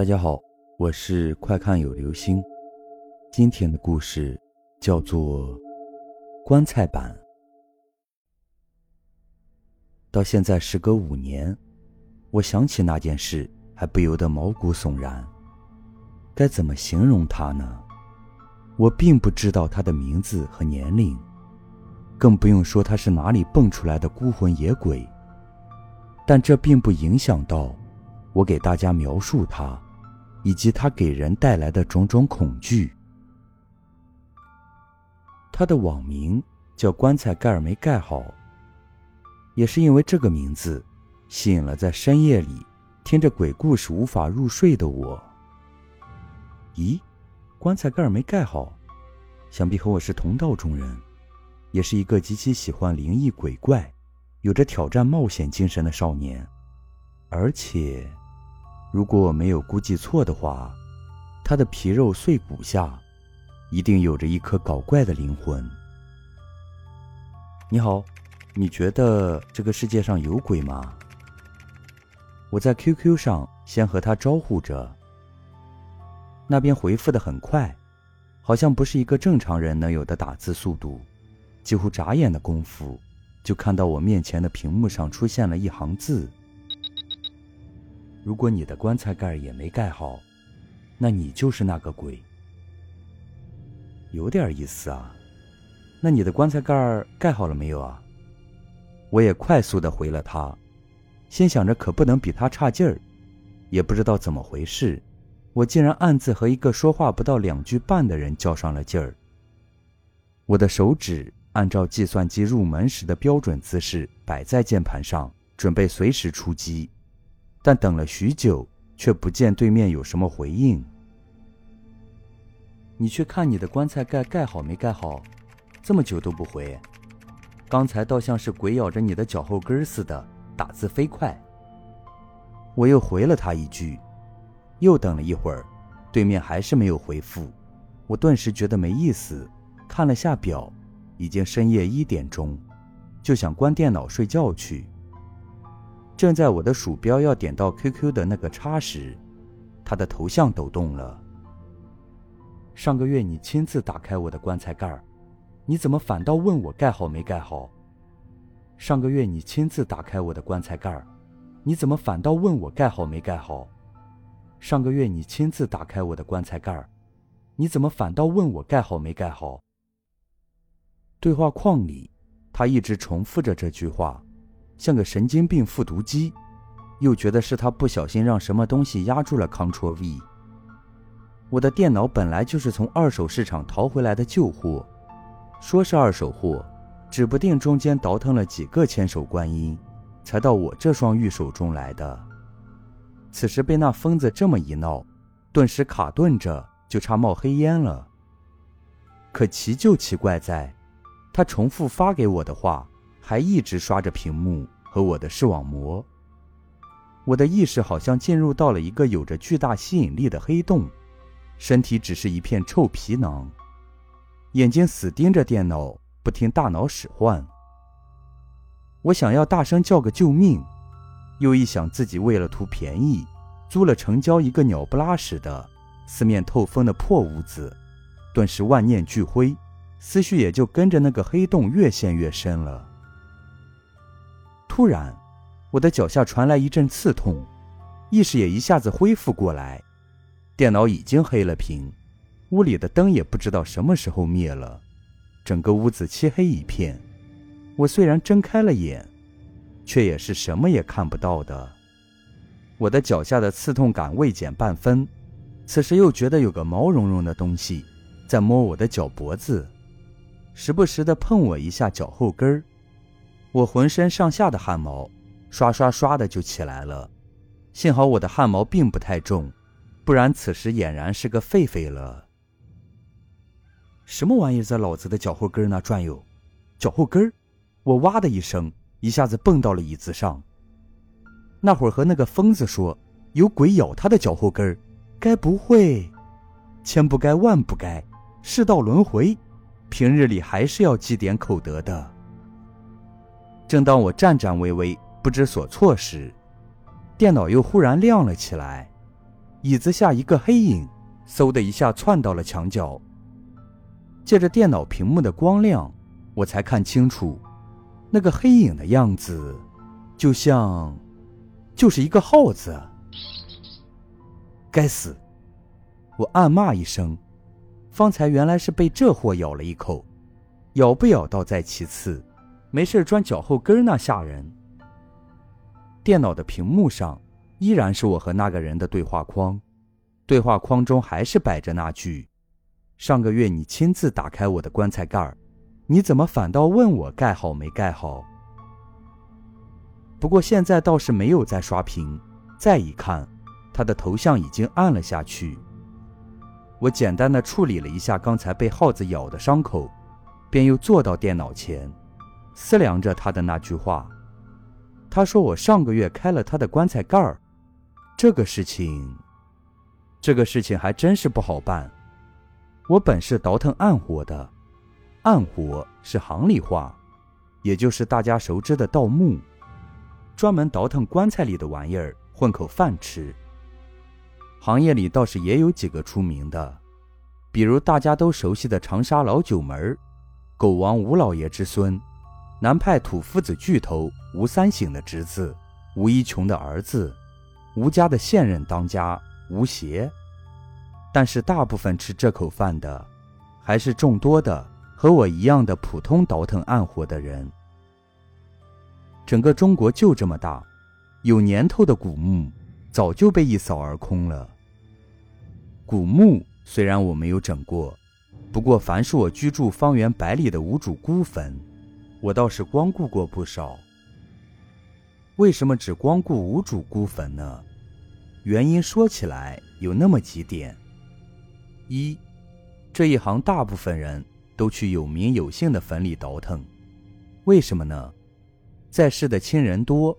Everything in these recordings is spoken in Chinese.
大家好，我是快看有流星。今天的故事叫做《棺材板》。到现在时隔五年，我想起那件事，还不由得毛骨悚然。该怎么形容他呢？我并不知道他的名字和年龄，更不用说他是哪里蹦出来的孤魂野鬼。但这并不影响到我给大家描述他，以及它给人带来的种种恐惧。他的网名叫“棺材盖儿没盖好”，也是因为这个名字，吸引了在深夜里听着鬼故事无法入睡的我。咦，棺材盖儿没盖好，想必和我是同道中人，也是一个极其喜欢灵异鬼怪。有着挑战冒险精神的少年，而且，如果我没有估计错的话，他的皮肉碎骨下，一定有着一颗搞怪的灵魂。你好，你觉得这个世界上有鬼吗？我在 QQ 上先和他招呼着，那边回复的很快，好像不是一个正常人能有的打字速度，几乎眨眼的功夫。就看到我面前的屏幕上出现了一行字：“如果你的棺材盖也没盖好，那你就是那个鬼。”有点意思啊。那你的棺材盖盖好了没有啊？我也快速的回了他，心想着可不能比他差劲儿，也不知道怎么回事，我竟然暗自和一个说话不到两句半的人较上了劲儿。我的手指。按照计算机入门时的标准姿势摆在键盘上，准备随时出击，但等了许久，却不见对面有什么回应。你去看你的棺材盖盖好没盖好，这么久都不回，刚才倒像是鬼咬着你的脚后跟似的，打字飞快。我又回了他一句，又等了一会儿，对面还是没有回复，我顿时觉得没意思，看了下表。已经深夜一点钟，就想关电脑睡觉去。正在我的鼠标要点到 QQ 的那个叉时，他的头像抖动了。上个月你亲自打开我的棺材盖儿，你怎么反倒问我盖好没盖好？上个月你亲自打开我的棺材盖儿，你怎么反倒问我盖好没盖好？上个月你亲自打开我的棺材盖儿，你怎么反倒问我盖好没盖好？对话框里，他一直重复着这句话，像个神经病复读机，又觉得是他不小心让什么东西压住了 Ctrl V。我的电脑本来就是从二手市场淘回来的旧货，说是二手货，指不定中间倒腾了几个千手观音，才到我这双玉手中来的。此时被那疯子这么一闹，顿时卡顿着，就差冒黑烟了。可奇就奇怪在。他重复发给我的话，还一直刷着屏幕和我的视网膜。我的意识好像进入到了一个有着巨大吸引力的黑洞，身体只是一片臭皮囊，眼睛死盯着电脑，不听大脑使唤。我想要大声叫个救命，又一想自己为了图便宜，租了城郊一个鸟不拉屎的、四面透风的破屋子，顿时万念俱灰。思绪也就跟着那个黑洞越陷越深了。突然，我的脚下传来一阵刺痛，意识也一下子恢复过来。电脑已经黑了屏，屋里的灯也不知道什么时候灭了，整个屋子漆黑一片。我虽然睁开了眼，却也是什么也看不到的。我的脚下的刺痛感未减半分，此时又觉得有个毛茸茸的东西在摸我的脚脖子。时不时的碰我一下脚后跟儿，我浑身上下的汗毛刷刷刷的就起来了。幸好我的汗毛并不太重，不然此时俨然是个狒狒了。什么玩意在老子的脚后跟那转悠？脚后跟！我哇的一声，一下子蹦到了椅子上。那会儿和那个疯子说有鬼咬他的脚后跟，该不会？千不该万不该，世道轮回。平日里还是要积点口德的。正当我颤颤巍巍、不知所措时，电脑又忽然亮了起来。椅子下一个黑影，嗖的一下窜到了墙角。借着电脑屏幕的光亮，我才看清楚，那个黑影的样子，就像，就是一个耗子。该死！我暗骂一声。方才原来是被这货咬了一口，咬不咬倒在其次，没事钻脚后跟那吓人。电脑的屏幕上依然是我和那个人的对话框，对话框中还是摆着那句：“上个月你亲自打开我的棺材盖儿你怎么反倒问我盖好没盖好？”不过现在倒是没有再刷屏，再一看，他的头像已经暗了下去。我简单的处理了一下刚才被耗子咬的伤口，便又坐到电脑前，思量着他的那句话。他说我上个月开了他的棺材盖儿，这个事情，这个事情还真是不好办。我本是倒腾暗活的，暗活是行里话，也就是大家熟知的盗墓，专门倒腾棺材里的玩意儿混口饭吃。行业里倒是也有几个出名的，比如大家都熟悉的长沙老九门狗王吴老爷之孙，南派土夫子巨头吴三省的侄子，吴一琼的儿子，吴家的现任当家吴邪。但是大部分吃这口饭的，还是众多的和我一样的普通倒腾暗活的人。整个中国就这么大，有年头的古墓。早就被一扫而空了。古墓虽然我没有整过，不过凡是我居住方圆百里的无主孤坟，我倒是光顾过不少。为什么只光顾无主孤坟呢？原因说起来有那么几点：一，这一行大部分人都去有名有姓的坟里倒腾，为什么呢？在世的亲人多。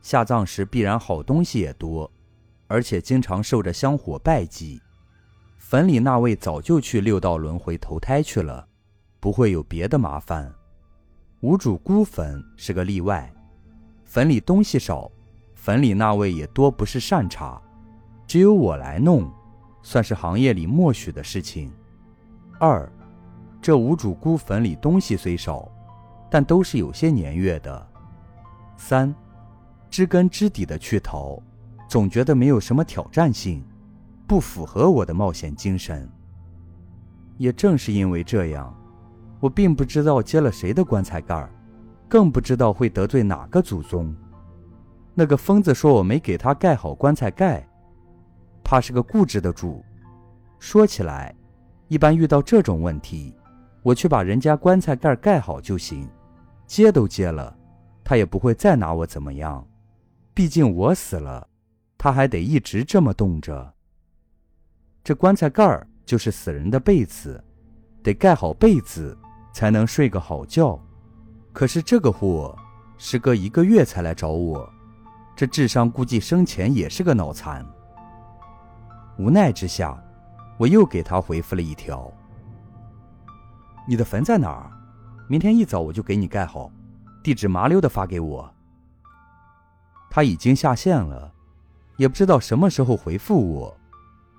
下葬时必然好东西也多，而且经常受着香火拜祭。坟里那位早就去六道轮回投胎去了，不会有别的麻烦。无主孤坟是个例外，坟里东西少，坟里那位也多不是善茬，只有我来弄，算是行业里默许的事情。二，这无主孤坟里东西虽少，但都是有些年月的。三。知根知底的去淘，总觉得没有什么挑战性，不符合我的冒险精神。也正是因为这样，我并不知道接了谁的棺材盖儿更不知道会得罪哪个祖宗。那个疯子说我没给他盖好棺材盖，怕是个固执的主。说起来，一般遇到这种问题，我去把人家棺材盖盖好就行，接都接了，他也不会再拿我怎么样。毕竟我死了，他还得一直这么冻着。这棺材盖儿就是死人的被子，得盖好被子才能睡个好觉。可是这个货时隔一个月才来找我，这智商估计生前也是个脑残。无奈之下，我又给他回复了一条：“你的坟在哪儿？明天一早我就给你盖好，地址麻溜的发给我。”他已经下线了，也不知道什么时候回复我。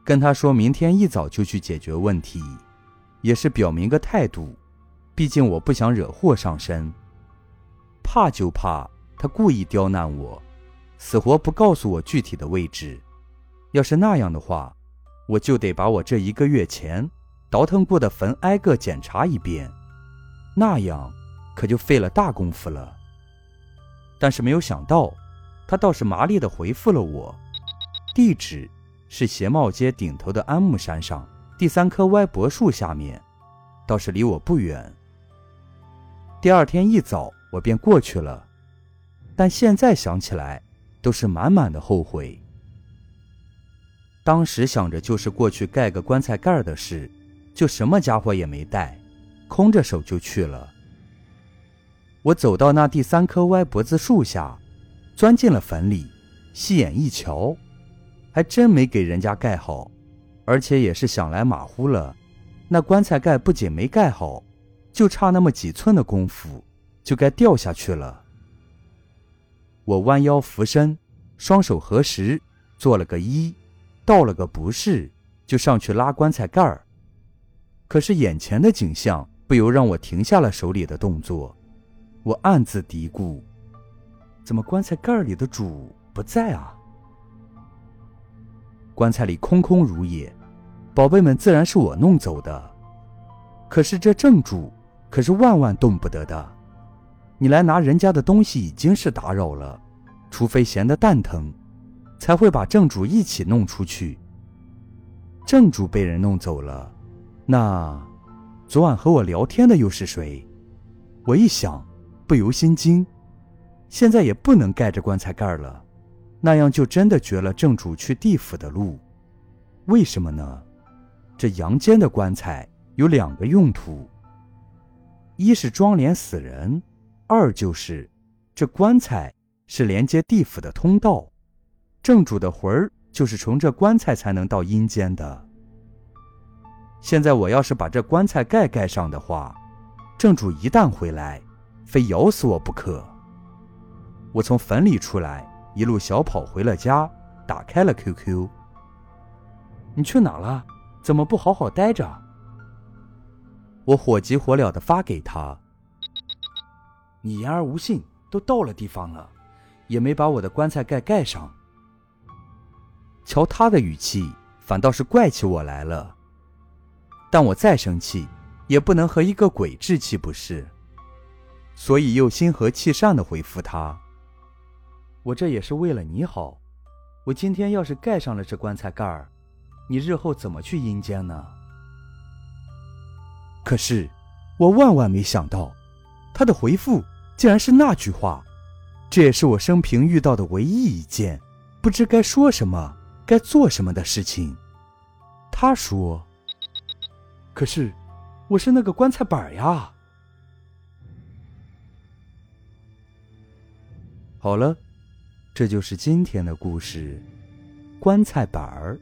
跟他说明天一早就去解决问题，也是表明个态度。毕竟我不想惹祸上身，怕就怕他故意刁难我，死活不告诉我具体的位置。要是那样的话，我就得把我这一个月前倒腾过的坟挨个检查一遍，那样可就费了大功夫了。但是没有想到。他倒是麻利的回复了我，地址是鞋帽街顶头的安木山上第三棵歪脖树下面，倒是离我不远。第二天一早我便过去了，但现在想起来都是满满的后悔。当时想着就是过去盖个棺材盖的事，就什么家伙也没带，空着手就去了。我走到那第三棵歪脖子树下。钻进了坟里，细眼一瞧，还真没给人家盖好，而且也是想来马虎了。那棺材盖不仅没盖好，就差那么几寸的功夫，就该掉下去了。我弯腰俯身，双手合十，做了个揖，道了个不是，就上去拉棺材盖儿。可是眼前的景象不由让我停下了手里的动作。我暗自嘀咕：怎么棺材盖里的主不在啊？棺材里空空如也，宝贝们自然是我弄走的。可是这正主可是万万动不得的。你来拿人家的东西已经是打扰了，除非闲得蛋疼，才会把正主一起弄出去。正主被人弄走了，那昨晚和我聊天的又是谁？我一想，不由心惊。现在也不能盖着棺材盖了，那样就真的绝了正主去地府的路。为什么呢？这阳间的棺材有两个用途，一是装殓死人。二就是，这棺材是连接地府的通道，正主的魂儿就是从这棺材才能到阴间的。现在我要是把这棺材盖盖上的话，正主一旦回来，非咬死我不可。我从坟里出来，一路小跑回了家，打开了 QQ。你去哪了？怎么不好好待着？我火急火燎的发给他。你言而无信，都到了地方了，也没把我的棺材盖盖上。瞧他的语气，反倒是怪起我来了。但我再生气，也不能和一个鬼置气不是，所以又心和气善的回复他：“我这也是为了你好。我今天要是盖上了这棺材盖儿，你日后怎么去阴间呢？”可是，我万万没想到。他的回复竟然是那句话，这也是我生平遇到的唯一一件不知该说什么、该做什么的事情。他说：“可是，我是那个棺材板呀。”好了，这就是今天的故事，棺材板儿。